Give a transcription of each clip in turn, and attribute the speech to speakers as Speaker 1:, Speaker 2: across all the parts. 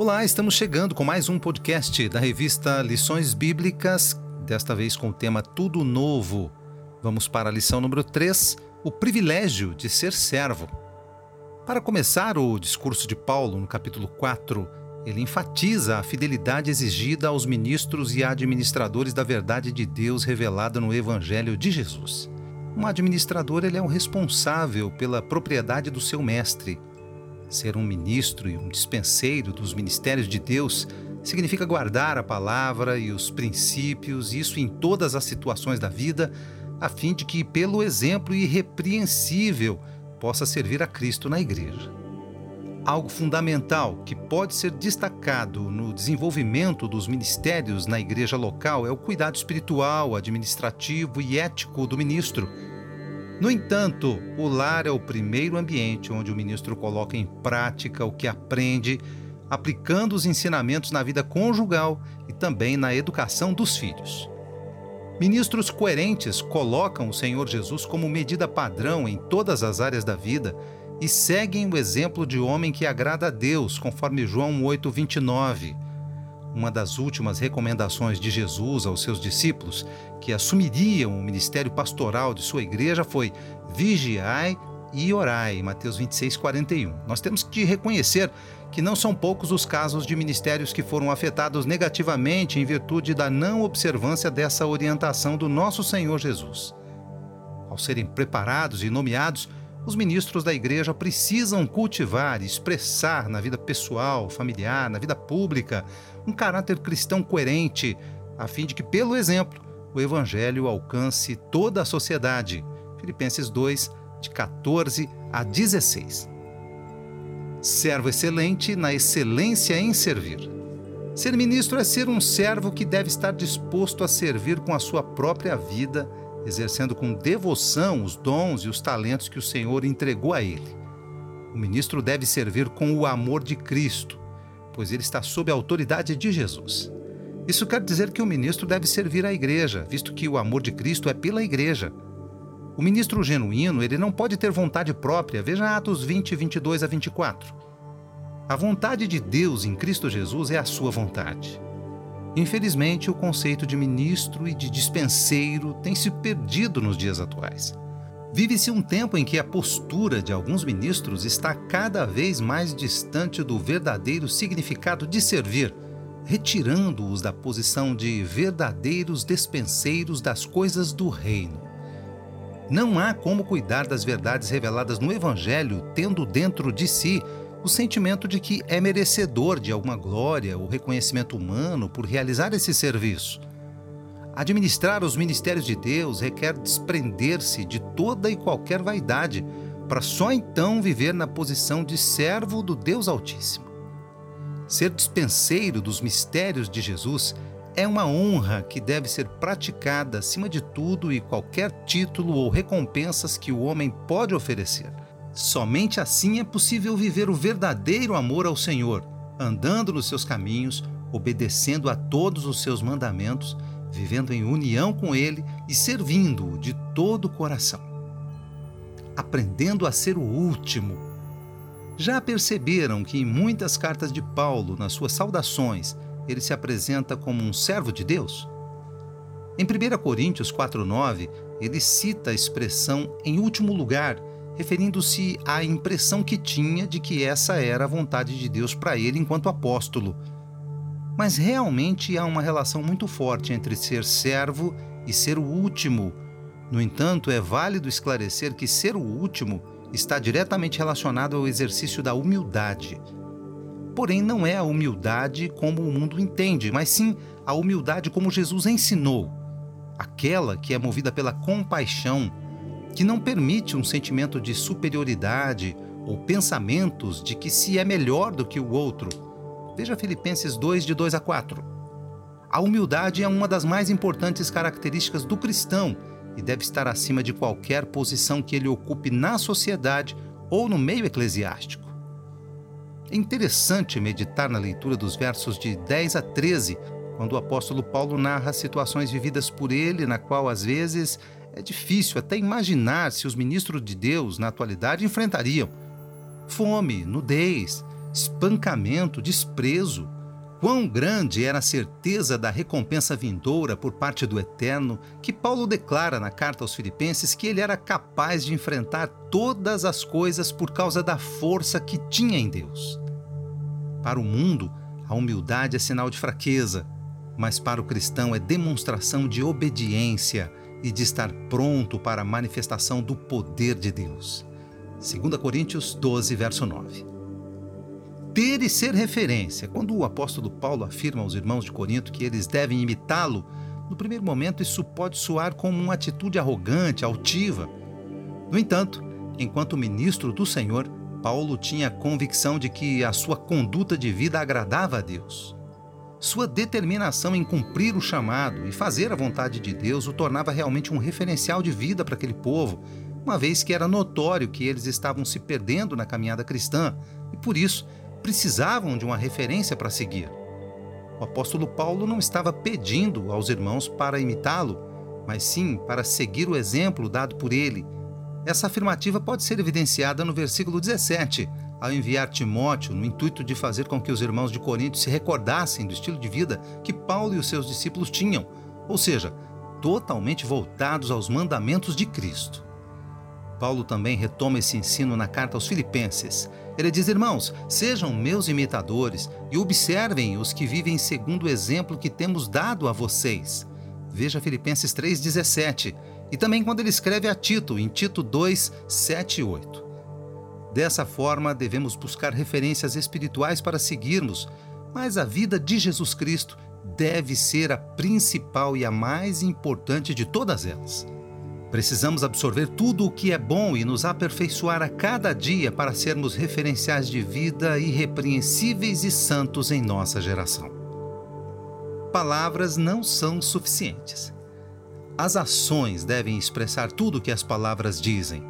Speaker 1: Olá, estamos chegando com mais um podcast da revista Lições Bíblicas, desta vez com o tema Tudo Novo. Vamos para a lição número 3, o privilégio de ser servo. Para começar o discurso de Paulo, no capítulo 4, ele enfatiza a fidelidade exigida aos ministros e administradores da verdade de Deus revelada no Evangelho de Jesus. Um administrador ele é o responsável pela propriedade do seu mestre Ser um ministro e um dispenseiro dos ministérios de Deus significa guardar a palavra e os princípios, isso em todas as situações da vida, a fim de que, pelo exemplo irrepreensível, possa servir a Cristo na igreja. Algo fundamental que pode ser destacado no desenvolvimento dos ministérios na igreja local é o cuidado espiritual, administrativo e ético do ministro no entanto, o lar é o primeiro ambiente onde o ministro coloca em prática o que aprende, aplicando os ensinamentos na vida conjugal e também na educação dos filhos. Ministros coerentes colocam o Senhor Jesus como medida padrão em todas as áreas da vida e seguem o exemplo de homem que agrada a Deus, conforme João 8:29 uma das últimas recomendações de Jesus aos seus discípulos, que assumiriam o ministério pastoral de sua igreja, foi: vigiai e orai, Mateus 26, 41. Nós temos que reconhecer que não são poucos os casos de ministérios que foram afetados negativamente em virtude da não observância dessa orientação do nosso Senhor Jesus. Ao serem preparados e nomeados, os ministros da igreja precisam cultivar e expressar na vida pessoal, familiar, na vida pública, um caráter cristão coerente, a fim de que, pelo exemplo, o evangelho alcance toda a sociedade. Filipenses 2, de 14 a 16. Servo excelente na excelência em servir. Ser ministro é ser um servo que deve estar disposto a servir com a sua própria vida exercendo com devoção os dons e os talentos que o Senhor entregou a ele. O ministro deve servir com o amor de Cristo, pois ele está sob a autoridade de Jesus. Isso quer dizer que o ministro deve servir à igreja, visto que o amor de Cristo é pela igreja. O ministro genuíno, ele não pode ter vontade própria. Veja Atos 20, 22 a 24. A vontade de Deus em Cristo Jesus é a sua vontade. Infelizmente, o conceito de ministro e de dispenseiro tem se perdido nos dias atuais. Vive-se um tempo em que a postura de alguns ministros está cada vez mais distante do verdadeiro significado de servir, retirando-os da posição de verdadeiros despenseiros das coisas do reino. Não há como cuidar das verdades reveladas no Evangelho tendo dentro de si o sentimento de que é merecedor de alguma glória ou reconhecimento humano por realizar esse serviço. Administrar os ministérios de Deus requer desprender-se de toda e qualquer vaidade, para só então viver na posição de servo do Deus Altíssimo. Ser dispenseiro dos mistérios de Jesus é uma honra que deve ser praticada acima de tudo e qualquer título ou recompensas que o homem pode oferecer. Somente assim é possível viver o verdadeiro amor ao Senhor, andando nos seus caminhos, obedecendo a todos os seus mandamentos, vivendo em união com Ele e servindo-o de todo o coração. Aprendendo a ser o último. Já perceberam que em muitas cartas de Paulo, nas suas saudações, ele se apresenta como um servo de Deus? Em 1 Coríntios 4,9, ele cita a expressão em último lugar referindo-se à impressão que tinha de que essa era a vontade de Deus para ele enquanto apóstolo. Mas realmente há uma relação muito forte entre ser servo e ser o último. No entanto, é válido esclarecer que ser o último está diretamente relacionado ao exercício da humildade. Porém, não é a humildade como o mundo entende, mas sim a humildade como Jesus ensinou, aquela que é movida pela compaixão que não permite um sentimento de superioridade ou pensamentos de que se é melhor do que o outro. Veja Filipenses 2, de 2 a 4. A humildade é uma das mais importantes características do cristão e deve estar acima de qualquer posição que ele ocupe na sociedade ou no meio eclesiástico. É interessante meditar na leitura dos versos de 10 a 13, quando o apóstolo Paulo narra situações vividas por ele, na qual às vezes é difícil até imaginar se os ministros de Deus na atualidade enfrentariam fome, nudez, espancamento, desprezo. Quão grande era a certeza da recompensa vindoura por parte do Eterno, que Paulo declara na carta aos Filipenses que ele era capaz de enfrentar todas as coisas por causa da força que tinha em Deus. Para o mundo, a humildade é sinal de fraqueza, mas para o cristão é demonstração de obediência e de estar pronto para a manifestação do poder de Deus. 2 Coríntios 12, verso 9. Ter e ser referência. Quando o apóstolo Paulo afirma aos irmãos de Corinto que eles devem imitá-lo, no primeiro momento isso pode soar como uma atitude arrogante, altiva. No entanto, enquanto ministro do Senhor, Paulo tinha a convicção de que a sua conduta de vida agradava a Deus. Sua determinação em cumprir o chamado e fazer a vontade de Deus o tornava realmente um referencial de vida para aquele povo, uma vez que era notório que eles estavam se perdendo na caminhada cristã e, por isso, precisavam de uma referência para seguir. O apóstolo Paulo não estava pedindo aos irmãos para imitá-lo, mas sim para seguir o exemplo dado por ele. Essa afirmativa pode ser evidenciada no versículo 17, ao enviar Timóteo no intuito de fazer com que os irmãos de Corinto se recordassem do estilo de vida que Paulo e os seus discípulos tinham, ou seja, totalmente voltados aos mandamentos de Cristo. Paulo também retoma esse ensino na carta aos Filipenses. Ele diz: Irmãos, sejam meus imitadores e observem os que vivem segundo o exemplo que temos dado a vocês. Veja Filipenses 3,17. E também quando ele escreve a Tito, em Tito 2, 7 e 8. Dessa forma, devemos buscar referências espirituais para seguirmos, mas a vida de Jesus Cristo deve ser a principal e a mais importante de todas elas. Precisamos absorver tudo o que é bom e nos aperfeiçoar a cada dia para sermos referenciais de vida irrepreensíveis e santos em nossa geração. Palavras não são suficientes. As ações devem expressar tudo o que as palavras dizem.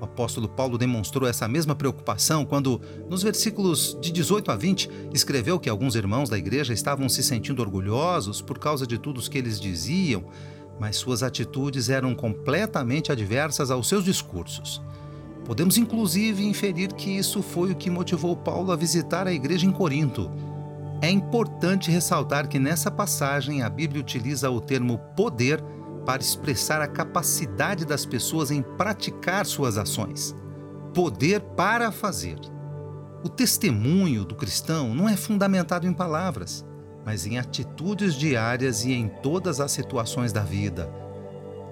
Speaker 1: O apóstolo Paulo demonstrou essa mesma preocupação quando, nos versículos de 18 a 20, escreveu que alguns irmãos da igreja estavam se sentindo orgulhosos por causa de tudo o que eles diziam, mas suas atitudes eram completamente adversas aos seus discursos. Podemos inclusive inferir que isso foi o que motivou Paulo a visitar a igreja em Corinto. É importante ressaltar que nessa passagem a Bíblia utiliza o termo poder para expressar a capacidade das pessoas em praticar suas ações. Poder para fazer. O testemunho do cristão não é fundamentado em palavras, mas em atitudes diárias e em todas as situações da vida.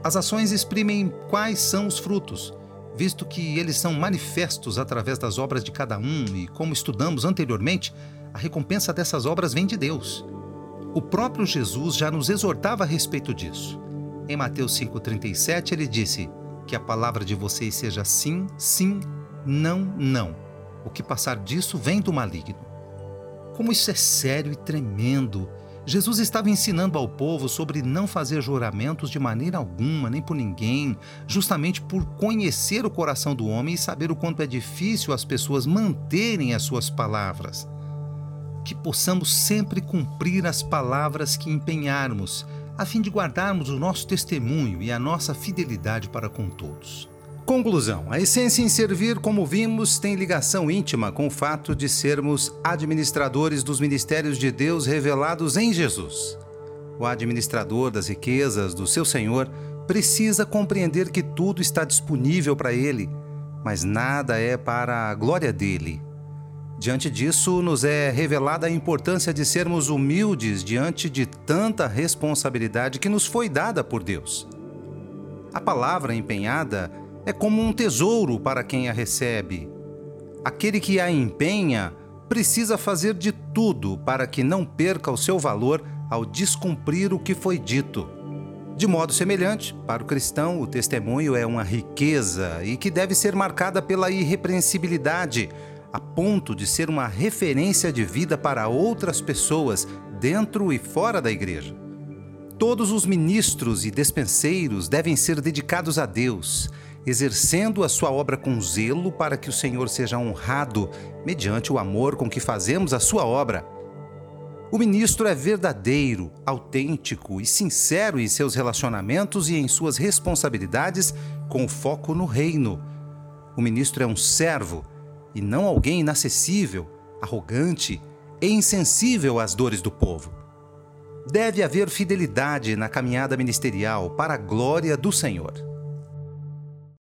Speaker 1: As ações exprimem quais são os frutos, visto que eles são manifestos através das obras de cada um e, como estudamos anteriormente, a recompensa dessas obras vem de Deus. O próprio Jesus já nos exortava a respeito disso. Em Mateus 5,37, ele disse: Que a palavra de vocês seja sim, sim, não, não. O que passar disso vem do maligno. Como isso é sério e tremendo! Jesus estava ensinando ao povo sobre não fazer juramentos de maneira alguma, nem por ninguém, justamente por conhecer o coração do homem e saber o quanto é difícil as pessoas manterem as suas palavras. Que possamos sempre cumprir as palavras que empenharmos, a fim de guardarmos o nosso testemunho e a nossa fidelidade para com todos. Conclusão: a essência em servir, como vimos, tem ligação íntima com o fato de sermos administradores dos ministérios de Deus revelados em Jesus. O administrador das riquezas do seu Senhor precisa compreender que tudo está disponível para ele, mas nada é para a glória dele. Diante disso, nos é revelada a importância de sermos humildes diante de tanta responsabilidade que nos foi dada por Deus. A palavra empenhada é como um tesouro para quem a recebe. Aquele que a empenha precisa fazer de tudo para que não perca o seu valor ao descumprir o que foi dito. De modo semelhante, para o cristão, o testemunho é uma riqueza e que deve ser marcada pela irrepreensibilidade a ponto de ser uma referência de vida para outras pessoas dentro e fora da igreja. Todos os ministros e despenseiros devem ser dedicados a Deus, exercendo a sua obra com zelo para que o Senhor seja honrado mediante o amor com que fazemos a sua obra. O ministro é verdadeiro, autêntico e sincero em seus relacionamentos e em suas responsabilidades, com foco no reino. O ministro é um servo e não alguém inacessível, arrogante e insensível às dores do povo. Deve haver fidelidade na caminhada ministerial para a glória do Senhor.